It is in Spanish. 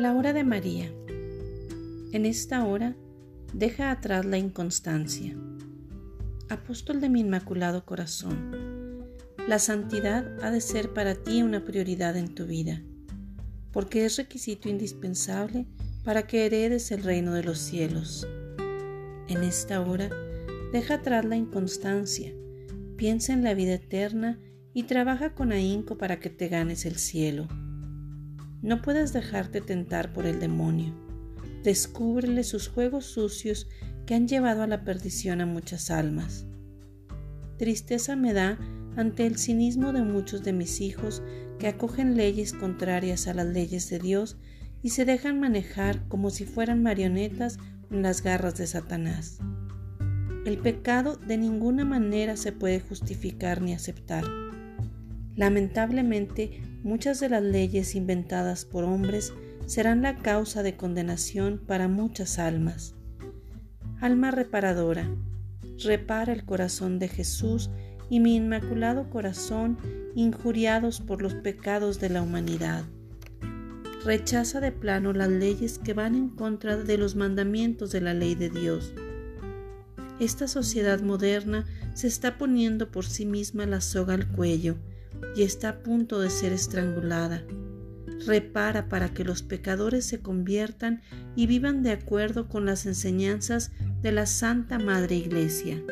La hora de María. En esta hora, deja atrás la inconstancia. Apóstol de mi Inmaculado Corazón, la santidad ha de ser para ti una prioridad en tu vida, porque es requisito indispensable para que heredes el reino de los cielos. En esta hora, deja atrás la inconstancia, piensa en la vida eterna y trabaja con ahínco para que te ganes el cielo. No puedes dejarte tentar por el demonio. Descúbrele sus juegos sucios que han llevado a la perdición a muchas almas. Tristeza me da ante el cinismo de muchos de mis hijos que acogen leyes contrarias a las leyes de Dios y se dejan manejar como si fueran marionetas en las garras de Satanás. El pecado de ninguna manera se puede justificar ni aceptar. Lamentablemente, muchas de las leyes inventadas por hombres serán la causa de condenación para muchas almas. Alma reparadora, repara el corazón de Jesús y mi inmaculado corazón injuriados por los pecados de la humanidad. Rechaza de plano las leyes que van en contra de los mandamientos de la ley de Dios. Esta sociedad moderna se está poniendo por sí misma la soga al cuello y está a punto de ser estrangulada. Repara para que los pecadores se conviertan y vivan de acuerdo con las enseñanzas de la Santa Madre Iglesia.